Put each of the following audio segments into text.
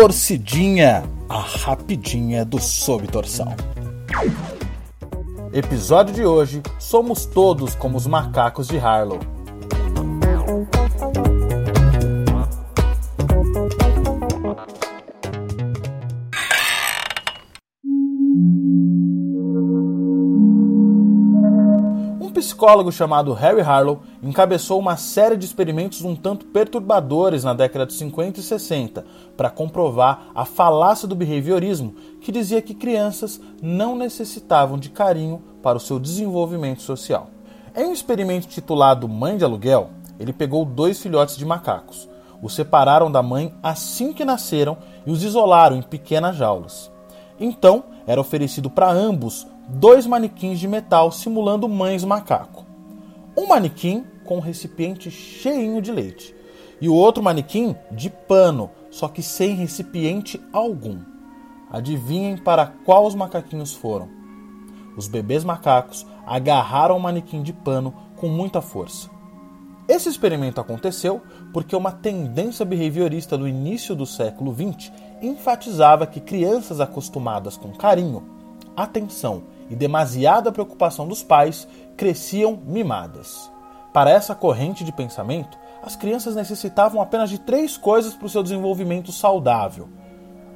Torcidinha, a rapidinha do Sob Torção. Episódio de hoje: Somos todos como os macacos de Harlow. Psicólogo chamado Harry Harlow encabeçou uma série de experimentos um tanto perturbadores na década de 50 e 60 para comprovar a falácia do behaviorismo, que dizia que crianças não necessitavam de carinho para o seu desenvolvimento social. Em um experimento titulado Mãe de Aluguel, ele pegou dois filhotes de macacos, os separaram da mãe assim que nasceram e os isolaram em pequenas jaulas. Então, era oferecido para ambos dois manequins de metal simulando mães macaco. Um manequim com um recipiente cheinho de leite e o outro manequim de pano, só que sem recipiente algum. Adivinhem para qual os macaquinhos foram? Os bebês macacos agarraram o manequim de pano com muita força. Esse experimento aconteceu porque uma tendência behaviorista do início do século XX enfatizava que crianças acostumadas com carinho, atenção e demasiada preocupação dos pais cresciam mimadas. Para essa corrente de pensamento, as crianças necessitavam apenas de três coisas para o seu desenvolvimento saudável: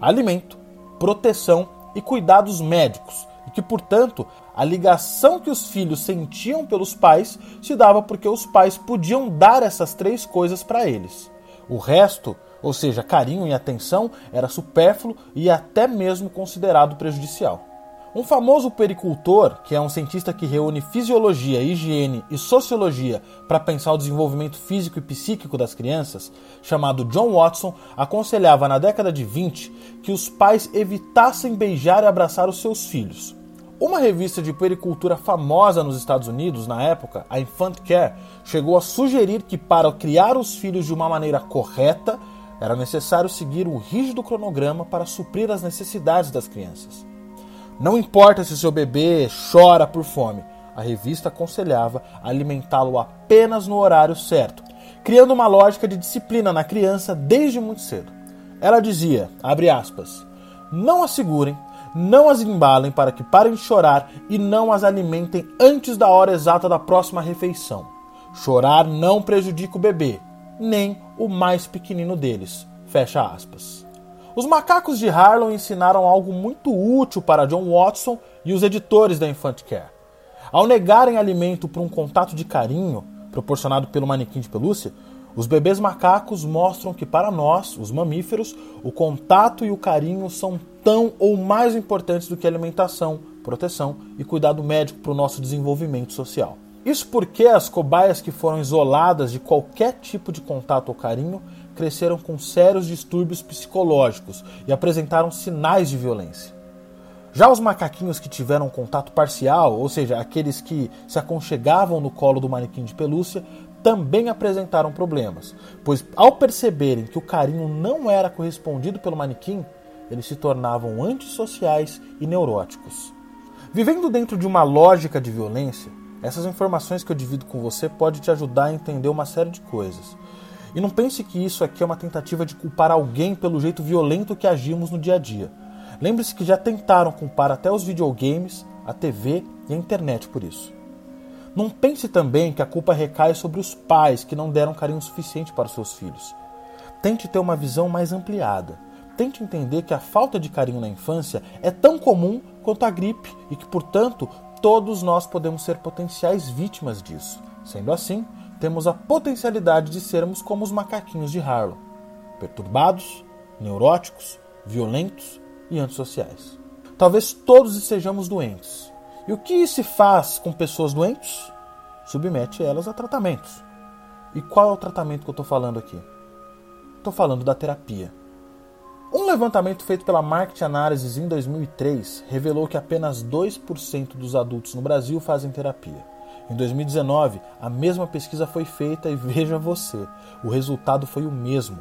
alimento, proteção e cuidados médicos, e que, portanto, a ligação que os filhos sentiam pelos pais se dava porque os pais podiam dar essas três coisas para eles. O resto, ou seja, carinho e atenção, era supérfluo e até mesmo considerado prejudicial. Um famoso pericultor, que é um cientista que reúne fisiologia, higiene e sociologia para pensar o desenvolvimento físico e psíquico das crianças, chamado John Watson, aconselhava na década de 20 que os pais evitassem beijar e abraçar os seus filhos. Uma revista de pericultura famosa nos Estados Unidos na época, a Infant Care, chegou a sugerir que para criar os filhos de uma maneira correta, era necessário seguir um rígido cronograma para suprir as necessidades das crianças. Não importa se seu bebê chora por fome, a revista aconselhava alimentá-lo apenas no horário certo, criando uma lógica de disciplina na criança desde muito cedo. Ela dizia, aspas, não as segurem, não as embalem para que parem de chorar e não as alimentem antes da hora exata da próxima refeição. Chorar não prejudica o bebê, nem o mais pequenino deles. Fecha aspas. Os macacos de Harlow ensinaram algo muito útil para John Watson e os editores da Infant Care. Ao negarem alimento por um contato de carinho proporcionado pelo manequim de pelúcia, os bebês macacos mostram que para nós, os mamíferos, o contato e o carinho são tão ou mais importantes do que alimentação, proteção e cuidado médico para o nosso desenvolvimento social. Isso porque as cobaias que foram isoladas de qualquer tipo de contato ou carinho cresceram com sérios distúrbios psicológicos e apresentaram sinais de violência. Já os macaquinhos que tiveram contato parcial, ou seja, aqueles que se aconchegavam no colo do manequim de pelúcia, também apresentaram problemas, pois ao perceberem que o carinho não era correspondido pelo manequim, eles se tornavam antissociais e neuróticos. Vivendo dentro de uma lógica de violência, essas informações que eu divido com você pode te ajudar a entender uma série de coisas. E não pense que isso aqui é uma tentativa de culpar alguém pelo jeito violento que agimos no dia a dia. Lembre-se que já tentaram culpar até os videogames, a TV e a internet por isso. Não pense também que a culpa recai sobre os pais que não deram carinho suficiente para seus filhos. Tente ter uma visão mais ampliada. Tente entender que a falta de carinho na infância é tão comum quanto a gripe e que, portanto, todos nós podemos ser potenciais vítimas disso. Sendo assim, temos a potencialidade de sermos como os macaquinhos de Harlow, perturbados, neuróticos, violentos e antissociais. Talvez todos estejamos doentes. E o que se faz com pessoas doentes? Submete elas a tratamentos. E qual é o tratamento que eu estou falando aqui? Estou falando da terapia. Um levantamento feito pela Market Analysis em 2003 revelou que apenas 2% dos adultos no Brasil fazem terapia. Em 2019, a mesma pesquisa foi feita e veja você, o resultado foi o mesmo.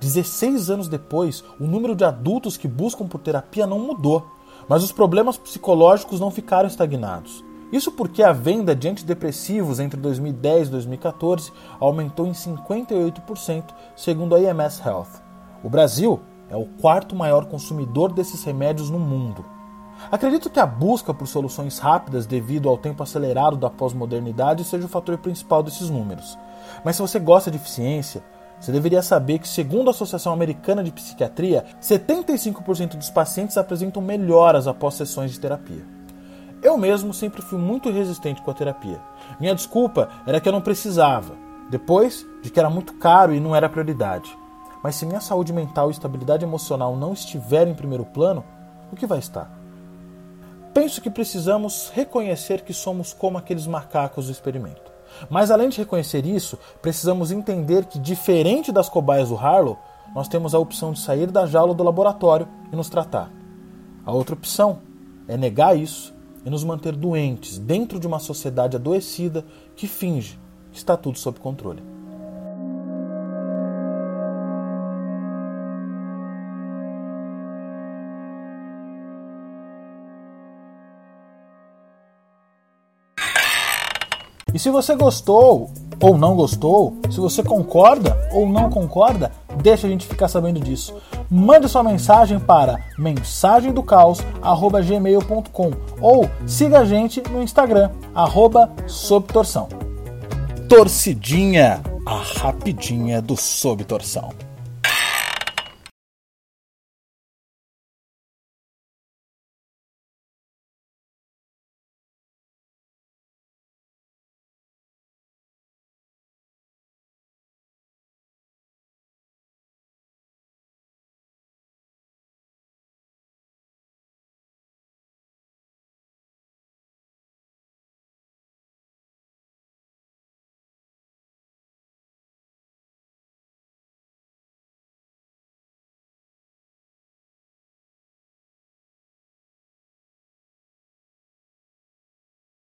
16 anos depois, o número de adultos que buscam por terapia não mudou, mas os problemas psicológicos não ficaram estagnados. Isso porque a venda de antidepressivos entre 2010 e 2014 aumentou em 58%, segundo a IMS Health. O Brasil é o quarto maior consumidor desses remédios no mundo. Acredito que a busca por soluções rápidas devido ao tempo acelerado da pós-modernidade seja o fator principal desses números. Mas se você gosta de eficiência, você deveria saber que, segundo a Associação Americana de Psiquiatria, 75% dos pacientes apresentam melhoras após sessões de terapia. Eu mesmo sempre fui muito resistente com a terapia. Minha desculpa era que eu não precisava, depois de que era muito caro e não era prioridade. Mas se minha saúde mental e estabilidade emocional não estiverem em primeiro plano, o que vai estar? Penso que precisamos reconhecer que somos como aqueles macacos do experimento. Mas além de reconhecer isso, precisamos entender que, diferente das cobaias do Harlow, nós temos a opção de sair da jaula do laboratório e nos tratar. A outra opção é negar isso e nos manter doentes dentro de uma sociedade adoecida que finge que está tudo sob controle. E se você gostou ou não gostou, se você concorda ou não concorda, deixa a gente ficar sabendo disso. Mande sua mensagem para mensagemdocaos@gmail.com ou siga a gente no Instagram @sobtorção. Torcidinha, a rapidinha do Sob Torção.